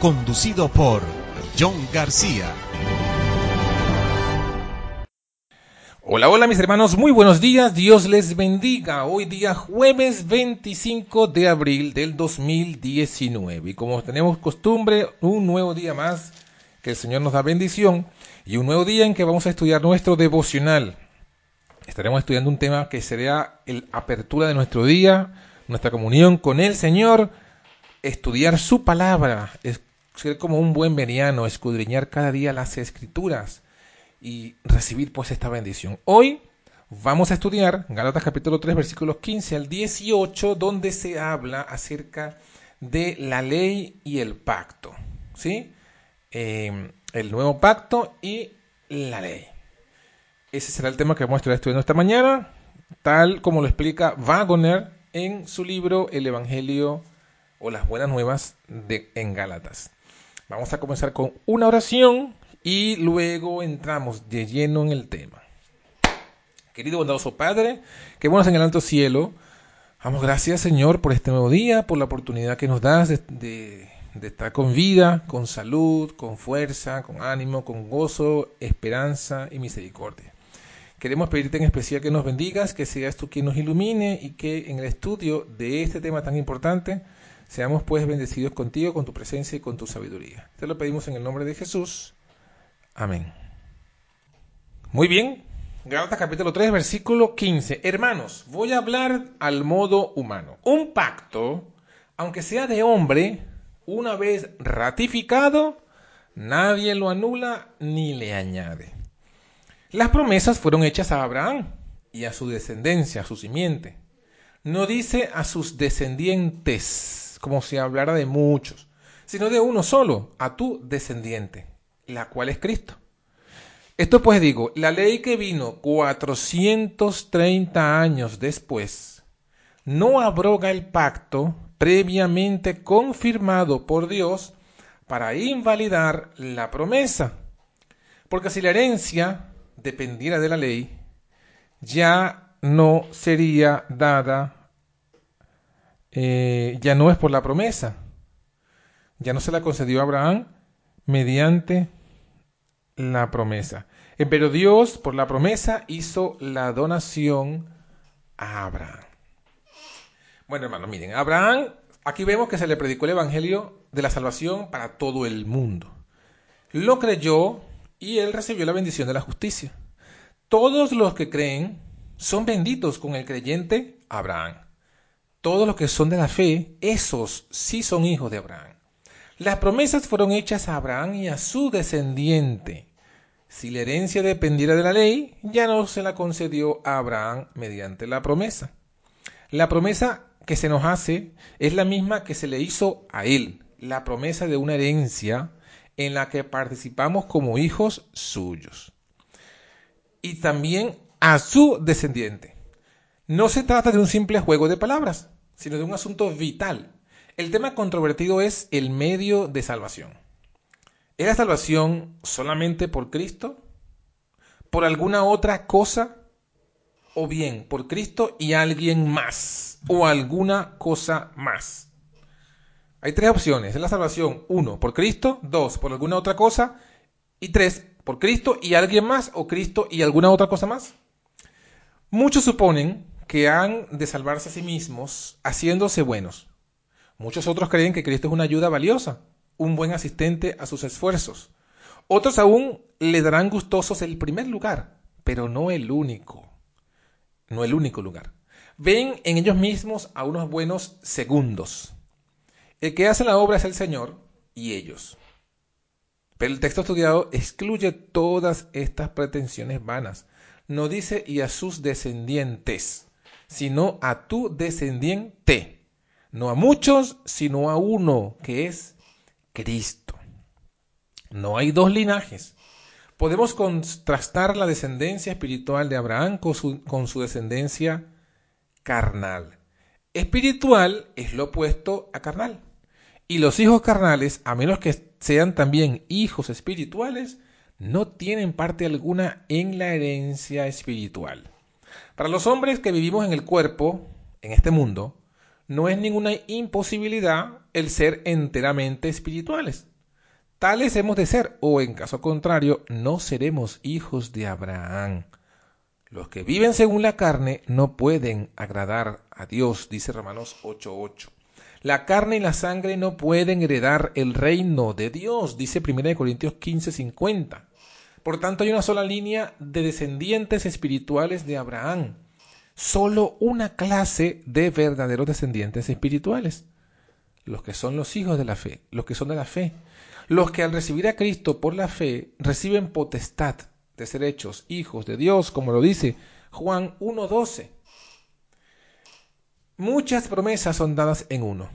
conducido por John García. Hola, hola mis hermanos, muy buenos días, Dios les bendiga. Hoy día jueves 25 de abril del 2019 y como tenemos costumbre, un nuevo día más que el Señor nos da bendición y un nuevo día en que vamos a estudiar nuestro devocional. Estaremos estudiando un tema que será la apertura de nuestro día, nuestra comunión con el Señor, estudiar su palabra, ser como un buen veriano, escudriñar cada día las escrituras y recibir pues esta bendición. Hoy vamos a estudiar Galatas capítulo 3 versículos 15 al 18 donde se habla acerca de la ley y el pacto. ¿Sí? Eh, el nuevo pacto y la ley. Ese será el tema que vamos a estar estudiando esta mañana, tal como lo explica Wagoner en su libro El Evangelio o las Buenas Nuevas de, en Gálatas. Vamos a comenzar con una oración y luego entramos de lleno en el tema. Querido bondadoso Padre, que bueno en el alto cielo. Damos gracias, Señor, por este nuevo día, por la oportunidad que nos das de, de estar con vida, con salud, con fuerza, con ánimo, con gozo, esperanza y misericordia. Queremos pedirte en especial que nos bendigas, que seas tú quien nos ilumine y que en el estudio de este tema tan importante Seamos pues bendecidos contigo, con tu presencia y con tu sabiduría. Te lo pedimos en el nombre de Jesús. Amén. Muy bien. Gálatas capítulo 3, versículo 15. Hermanos, voy a hablar al modo humano. Un pacto, aunque sea de hombre, una vez ratificado, nadie lo anula ni le añade. Las promesas fueron hechas a Abraham y a su descendencia, a su simiente. No dice a sus descendientes como si hablara de muchos, sino de uno solo, a tu descendiente, la cual es Cristo. Esto pues digo, la ley que vino 430 años después, no abroga el pacto previamente confirmado por Dios para invalidar la promesa. Porque si la herencia dependiera de la ley, ya no sería dada eh, ya no es por la promesa, ya no se la concedió a Abraham mediante la promesa. Eh, pero Dios, por la promesa, hizo la donación a Abraham. Bueno, hermano, miren, Abraham, aquí vemos que se le predicó el Evangelio de la salvación para todo el mundo. Lo creyó y él recibió la bendición de la justicia. Todos los que creen son benditos con el creyente Abraham todos los que son de la fe, esos sí son hijos de Abraham. Las promesas fueron hechas a Abraham y a su descendiente. Si la herencia dependiera de la ley, ya no se la concedió a Abraham mediante la promesa. La promesa que se nos hace es la misma que se le hizo a él, la promesa de una herencia en la que participamos como hijos suyos. Y también a su descendiente. No se trata de un simple juego de palabras, sino de un asunto vital. El tema controvertido es el medio de salvación. ¿Es la salvación solamente por Cristo? ¿Por alguna otra cosa? ¿O bien por Cristo y alguien más? ¿O alguna cosa más? Hay tres opciones. ¿Es la salvación? Uno, por Cristo. Dos, por alguna otra cosa. Y tres, por Cristo y alguien más. ¿O Cristo y alguna otra cosa más? Muchos suponen que han de salvarse a sí mismos haciéndose buenos. Muchos otros creen que Cristo es una ayuda valiosa, un buen asistente a sus esfuerzos. Otros aún le darán gustosos el primer lugar, pero no el único. No el único lugar. Ven en ellos mismos a unos buenos segundos. El que hace la obra es el Señor y ellos. Pero el texto estudiado excluye todas estas pretensiones vanas. No dice y a sus descendientes, sino a tu descendiente. No a muchos, sino a uno, que es Cristo. No hay dos linajes. Podemos contrastar la descendencia espiritual de Abraham con su, con su descendencia carnal. Espiritual es lo opuesto a carnal. Y los hijos carnales, a menos que sean también hijos espirituales, no tienen parte alguna en la herencia espiritual. Para los hombres que vivimos en el cuerpo, en este mundo, no es ninguna imposibilidad el ser enteramente espirituales. Tales hemos de ser, o en caso contrario, no seremos hijos de Abraham. Los que viven según la carne no pueden agradar a Dios, dice Romanos 8:8. La carne y la sangre no pueden heredar el reino de Dios, dice 1 Corintios 15:50. Por tanto, hay una sola línea de descendientes espirituales de Abraham. Solo una clase de verdaderos descendientes espirituales. Los que son los hijos de la fe, los que son de la fe. Los que al recibir a Cristo por la fe reciben potestad de ser hechos hijos de Dios, como lo dice Juan 1.12. Muchas promesas son dadas en uno.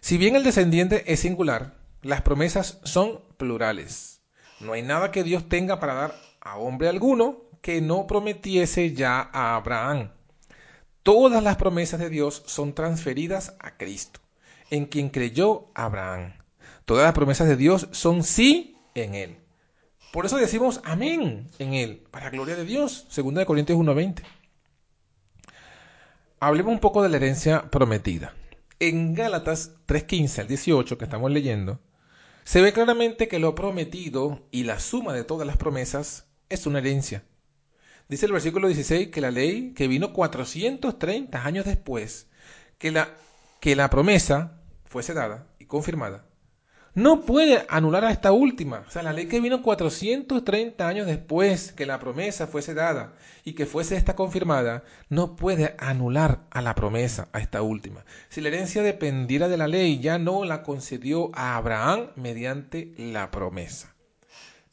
Si bien el descendiente es singular, las promesas son plurales. No hay nada que Dios tenga para dar a hombre alguno que no prometiese ya a Abraham. Todas las promesas de Dios son transferidas a Cristo, en quien creyó Abraham. Todas las promesas de Dios son sí en Él. Por eso decimos amén en Él, para gloria de Dios. Segunda de Corintios 1.20 hablemos un poco de la herencia prometida. En Gálatas 3.15 al 18 que estamos leyendo, se ve claramente que lo prometido y la suma de todas las promesas es una herencia. Dice el versículo 16 que la ley que vino 430 años después que la, que la promesa fuese dada y confirmada, no puede anular a esta última. O sea, la ley que vino 430 años después que la promesa fuese dada y que fuese esta confirmada, no puede anular a la promesa, a esta última. Si la herencia dependiera de la ley, ya no la concedió a Abraham mediante la promesa.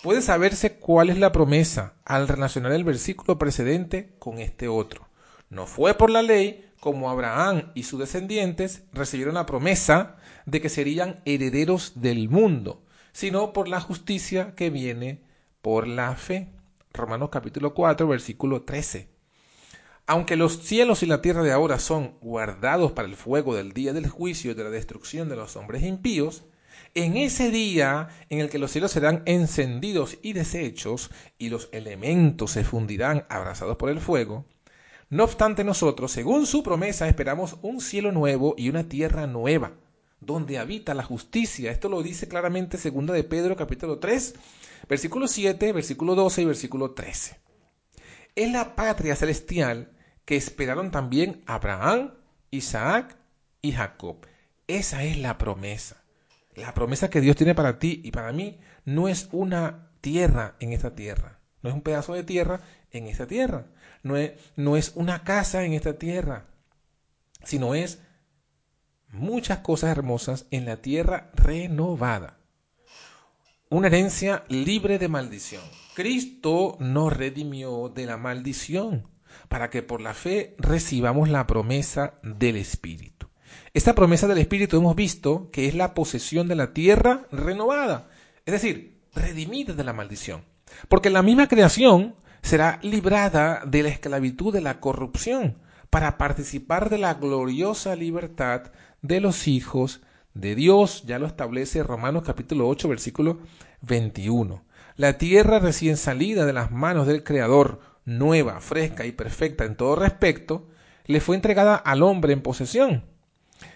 Puede saberse cuál es la promesa al relacionar el versículo precedente con este otro. No fue por la ley como Abraham y sus descendientes recibieron la promesa de que serían herederos del mundo, sino por la justicia que viene por la fe. Romanos capítulo 4, versículo 13. Aunque los cielos y la tierra de ahora son guardados para el fuego del día del juicio y de la destrucción de los hombres impíos, en ese día en el que los cielos serán encendidos y deshechos y los elementos se fundirán abrazados por el fuego, no obstante nosotros, según su promesa, esperamos un cielo nuevo y una tierra nueva, donde habita la justicia. Esto lo dice claramente segunda de Pedro capítulo 3, versículo 7, versículo 12 y versículo 13. Es la patria celestial que esperaron también Abraham, Isaac y Jacob. Esa es la promesa. La promesa que Dios tiene para ti y para mí no es una tierra en esta tierra, no es un pedazo de tierra en esta tierra no es, no es una casa en esta tierra, sino es muchas cosas hermosas en la tierra renovada. Una herencia libre de maldición. Cristo nos redimió de la maldición para que por la fe recibamos la promesa del Espíritu. Esta promesa del Espíritu hemos visto que es la posesión de la tierra renovada, es decir, redimida de la maldición. Porque la misma creación será librada de la esclavitud de la corrupción para participar de la gloriosa libertad de los hijos de Dios. Ya lo establece Romanos capítulo 8 versículo 21. La tierra recién salida de las manos del Creador, nueva, fresca y perfecta en todo respecto, le fue entregada al hombre en posesión.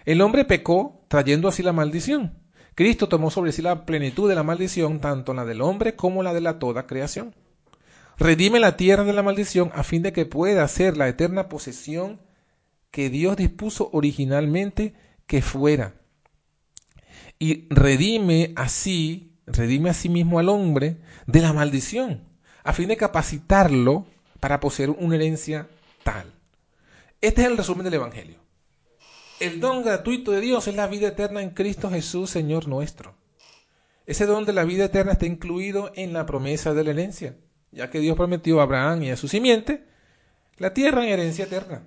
El hombre pecó trayendo así la maldición. Cristo tomó sobre sí la plenitud de la maldición, tanto la del hombre como la de la toda creación redime la tierra de la maldición a fin de que pueda ser la eterna posesión que Dios dispuso originalmente que fuera. Y redime así, redime a sí mismo al hombre de la maldición, a fin de capacitarlo para poseer una herencia tal. Este es el resumen del Evangelio. El don gratuito de Dios es la vida eterna en Cristo Jesús, Señor nuestro. Ese don de la vida eterna está incluido en la promesa de la herencia, ya que Dios prometió a Abraham y a su simiente la tierra en herencia eterna.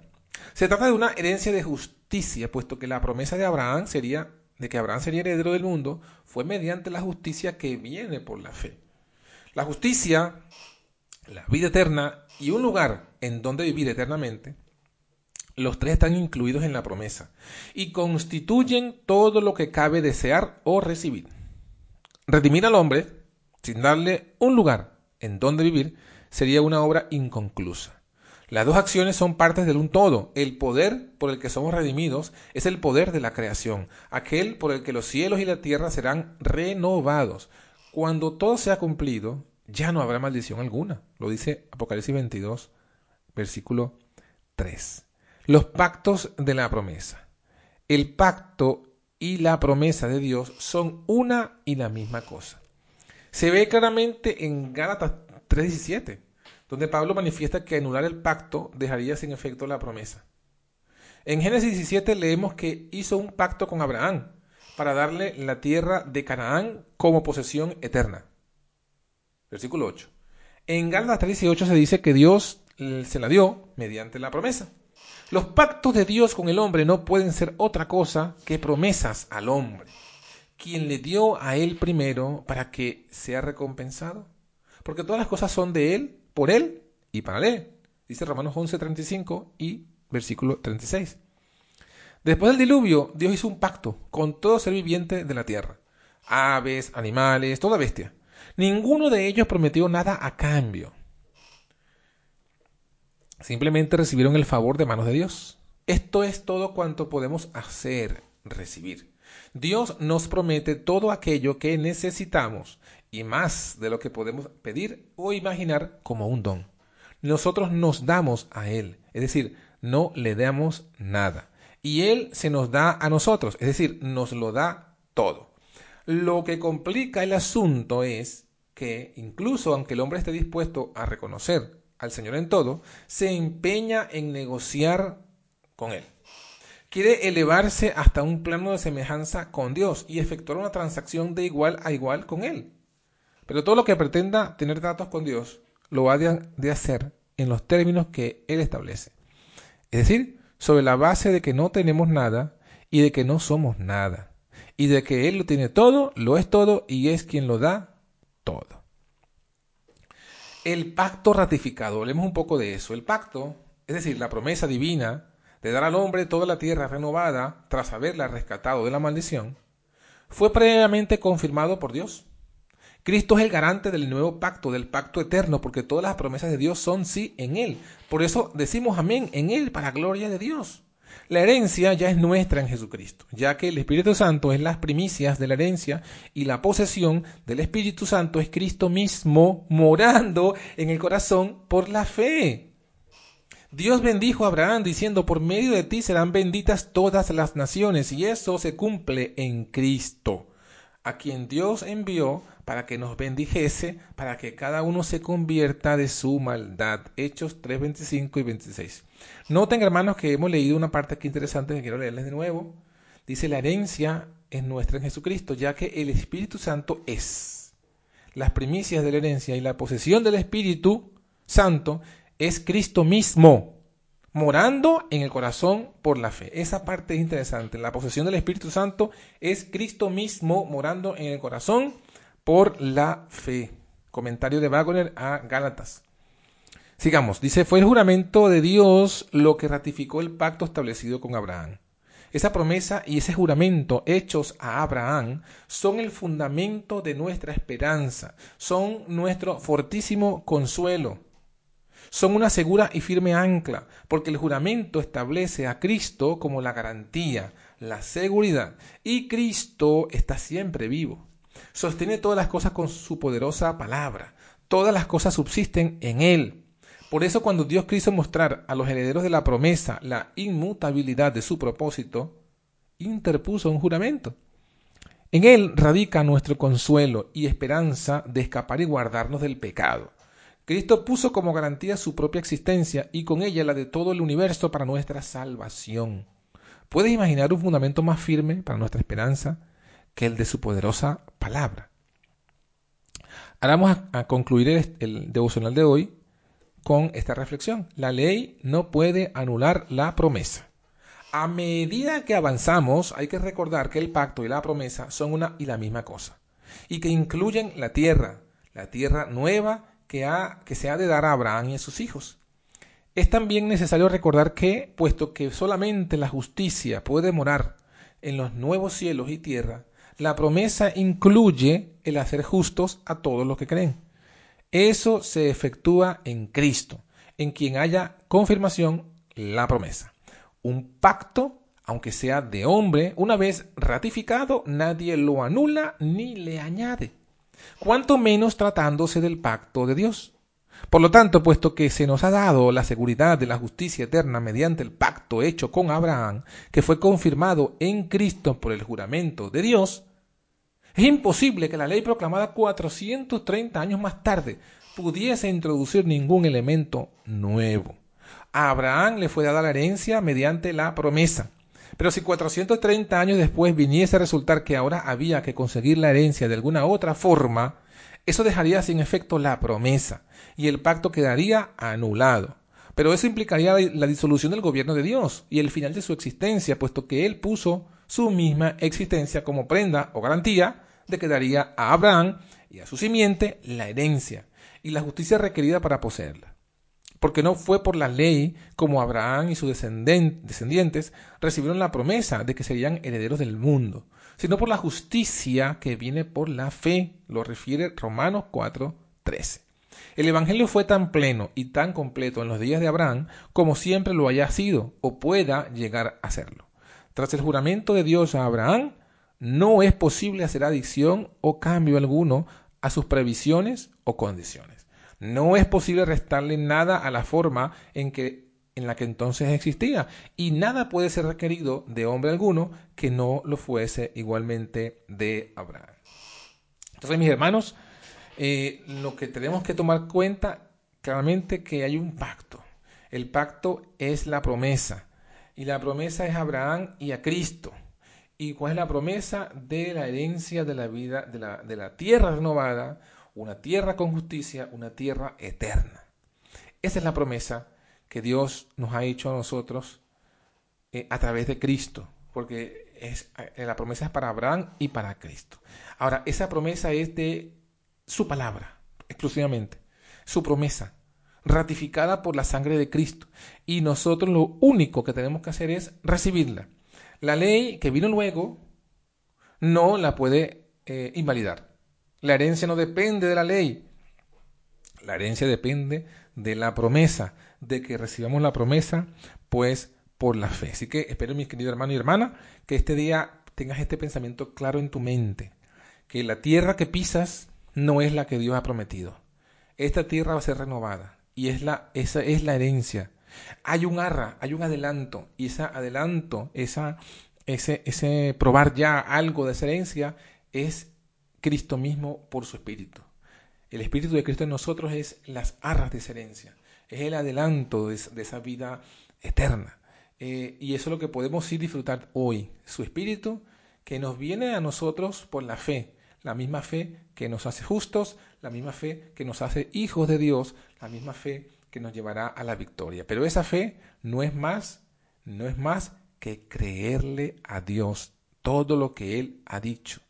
Se trata de una herencia de justicia, puesto que la promesa de Abraham sería de que Abraham sería heredero del mundo fue mediante la justicia que viene por la fe. La justicia, la vida eterna y un lugar en donde vivir eternamente, los tres están incluidos en la promesa y constituyen todo lo que cabe desear o recibir. Redimir al hombre, sin darle un lugar en donde vivir, sería una obra inconclusa. Las dos acciones son partes de un todo. El poder por el que somos redimidos es el poder de la creación, aquel por el que los cielos y la tierra serán renovados. Cuando todo sea cumplido, ya no habrá maldición alguna. Lo dice Apocalipsis 22, versículo 3. Los pactos de la promesa. El pacto y la promesa de Dios son una y la misma cosa. Se ve claramente en Gálatas 3:17 donde Pablo manifiesta que anular el pacto dejaría sin efecto la promesa. En Génesis 17 leemos que hizo un pacto con Abraham para darle la tierra de Canaán como posesión eterna. Versículo 8. En Gálatas 18 se dice que Dios se la dio mediante la promesa. Los pactos de Dios con el hombre no pueden ser otra cosa que promesas al hombre, quien le dio a él primero para que sea recompensado. Porque todas las cosas son de él por él y para él. Dice Romanos 11, 35 y versículo 36. Después del diluvio, Dios hizo un pacto con todo ser viviente de la tierra. Aves, animales, toda bestia. Ninguno de ellos prometió nada a cambio. Simplemente recibieron el favor de manos de Dios. Esto es todo cuanto podemos hacer, recibir. Dios nos promete todo aquello que necesitamos y más de lo que podemos pedir o imaginar como un don. Nosotros nos damos a Él, es decir, no le damos nada. Y Él se nos da a nosotros, es decir, nos lo da todo. Lo que complica el asunto es que incluso aunque el hombre esté dispuesto a reconocer al Señor en todo, se empeña en negociar con Él. Quiere elevarse hasta un plano de semejanza con Dios y efectuar una transacción de igual a igual con Él. Pero todo lo que pretenda tener datos con Dios lo va de hacer en los términos que Él establece. Es decir, sobre la base de que no tenemos nada y de que no somos nada. Y de que Él lo tiene todo, lo es todo y es quien lo da todo. El pacto ratificado, hablemos un poco de eso. El pacto, es decir, la promesa divina de dar al hombre toda la tierra renovada tras haberla rescatado de la maldición, fue previamente confirmado por Dios Cristo es el garante del nuevo pacto, del pacto eterno, porque todas las promesas de Dios son sí en Él. Por eso decimos amén en Él, para gloria de Dios. La herencia ya es nuestra en Jesucristo, ya que el Espíritu Santo es las primicias de la herencia y la posesión del Espíritu Santo es Cristo mismo morando en el corazón por la fe. Dios bendijo a Abraham diciendo, por medio de ti serán benditas todas las naciones, y eso se cumple en Cristo, a quien Dios envió para que nos bendijese, para que cada uno se convierta de su maldad. Hechos 3, 25 y 26. Noten, hermanos, que hemos leído una parte aquí interesante que quiero leerles de nuevo. Dice, la herencia es nuestra en Jesucristo, ya que el Espíritu Santo es. Las primicias de la herencia y la posesión del Espíritu Santo es Cristo mismo, morando en el corazón por la fe. Esa parte es interesante. La posesión del Espíritu Santo es Cristo mismo morando en el corazón por la fe. Comentario de Wagner a Gálatas. Sigamos, dice, fue el juramento de Dios lo que ratificó el pacto establecido con Abraham. Esa promesa y ese juramento hechos a Abraham son el fundamento de nuestra esperanza, son nuestro fortísimo consuelo, son una segura y firme ancla, porque el juramento establece a Cristo como la garantía, la seguridad, y Cristo está siempre vivo. Sostiene todas las cosas con su poderosa palabra. Todas las cosas subsisten en Él. Por eso cuando Dios quiso mostrar a los herederos de la promesa la inmutabilidad de su propósito, interpuso un juramento. En Él radica nuestro consuelo y esperanza de escapar y guardarnos del pecado. Cristo puso como garantía su propia existencia y con ella la de todo el universo para nuestra salvación. ¿Puedes imaginar un fundamento más firme para nuestra esperanza que el de su poderosa palabra? Ahora vamos a, concluir el, el devocional de hoy con esta reflexión. La ley no puede anular la promesa. A medida que avanzamos, hay que recordar que el pacto y la promesa son una y la misma cosa, y que incluyen la tierra, la tierra nueva que, ha, que se ha de dar a Abraham y a sus hijos. Es también necesario recordar que, puesto que solamente la justicia puede morar en los nuevos cielos y tierra, la promesa incluye el hacer justos a todos los que creen. Eso se efectúa en Cristo, en quien haya confirmación la promesa. Un pacto, aunque sea de hombre, una vez ratificado, nadie lo anula ni le añade. Cuanto menos tratándose del pacto de Dios. Por lo tanto, puesto que se nos ha dado la seguridad de la justicia eterna mediante el pacto hecho con Abraham, que fue confirmado en Cristo por el juramento de Dios, es imposible que la ley proclamada 430 años más tarde pudiese introducir ningún elemento nuevo. A Abraham le fue dada la herencia mediante la promesa. Pero si 430 años después viniese a resultar que ahora había que conseguir la herencia de alguna otra forma, eso dejaría sin efecto la promesa y el pacto quedaría anulado. Pero eso implicaría la disolución del gobierno de Dios y el final de su existencia, puesto que Él puso su misma existencia como prenda o garantía de que daría a Abraham y a su simiente la herencia y la justicia requerida para poseerla porque no fue por la ley como Abraham y sus descendientes recibieron la promesa de que serían herederos del mundo, sino por la justicia que viene por la fe, lo refiere Romanos 4:13. El Evangelio fue tan pleno y tan completo en los días de Abraham como siempre lo haya sido o pueda llegar a serlo. Tras el juramento de Dios a Abraham, no es posible hacer adición o cambio alguno a sus previsiones o condiciones. No es posible restarle nada a la forma en que en la que entonces existía, y nada puede ser requerido de hombre alguno que no lo fuese igualmente de Abraham. Entonces, mis hermanos, eh, lo que tenemos que tomar cuenta claramente que hay un pacto. El pacto es la promesa, y la promesa es a Abraham y a Cristo. ¿Y cuál es la promesa de la herencia de la vida, de la, de la tierra renovada? una tierra con justicia, una tierra eterna. Esa es la promesa que Dios nos ha hecho a nosotros eh, a través de Cristo, porque es, eh, la promesa es para Abraham y para Cristo. Ahora, esa promesa es de su palabra, exclusivamente, su promesa, ratificada por la sangre de Cristo. Y nosotros lo único que tenemos que hacer es recibirla. La ley que vino luego no la puede eh, invalidar. La herencia no depende de la ley. La herencia depende de la promesa, de que recibamos la promesa, pues por la fe. Así que espero, mis queridos hermanos y hermanas, que este día tengas este pensamiento claro en tu mente, que la tierra que pisas no es la que Dios ha prometido. Esta tierra va a ser renovada y es la, esa es la herencia. Hay un arra, hay un adelanto y ese adelanto, esa, ese, ese probar ya algo de esa es Cristo mismo por su Espíritu. El Espíritu de Cristo en nosotros es las arras de esa es el adelanto de, esa vida eterna. Eh, y eso es lo que podemos sí disfrutar hoy, su Espíritu que nos viene a nosotros por la fe, la misma fe que nos hace justos, la misma fe que nos hace hijos de Dios, la misma fe nos llevará a la victoria. Pero esa fe no es más, no es más que creerle a Dios todo lo que Él ha dicho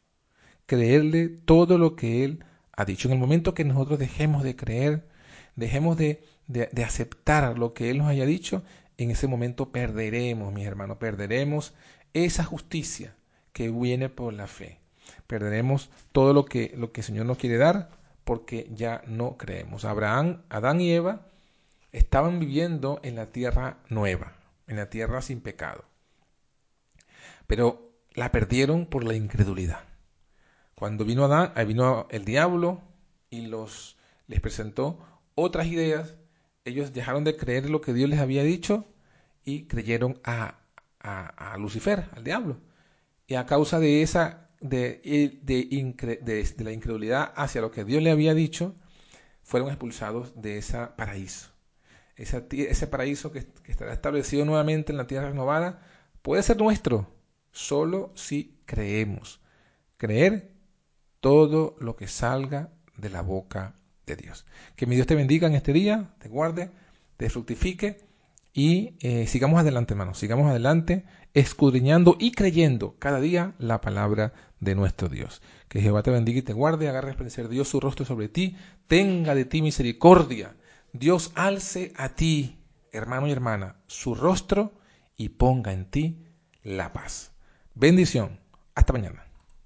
creerle todo lo que Él ha dicho. En el momento que nosotros dejemos de creer, dejemos de, de, aceptar lo que Él nos haya dicho, en ese momento perderemos, mis hermanos, perderemos esa justicia que viene por la fe. Perderemos todo lo que, lo que el Señor nos quiere dar porque ya no creemos. Abraham, Adán y Eva estaban viviendo en la tierra nueva, en la tierra sin pecado. Pero la perdieron por la incredulidad. Cuando vino Adán, vino el diablo y los les presentó otras ideas, ellos dejaron de creer lo que Dios les había dicho y creyeron a, a, Lucifer, al diablo. Y a causa de esa de, de, de, la incredulidad hacia lo que Dios le había dicho, fueron expulsados de ese paraíso. Ese, paraíso que, estará establecido nuevamente en la tierra renovada puede ser nuestro, solo si creemos. Creer todo lo que salga de la boca de Dios. Que mi Dios te bendiga en este día, te guarde, te fructifique y eh, sigamos adelante, hermanos, sigamos adelante, escudriñando y creyendo cada día la palabra de nuestro Dios. Que Jehová te bendiga y te guarde, haga resplandecer Dios su rostro sobre ti, tenga de ti misericordia. Dios alce a ti, hermano y hermana, su rostro y ponga en ti la paz. Bendición. Hasta mañana.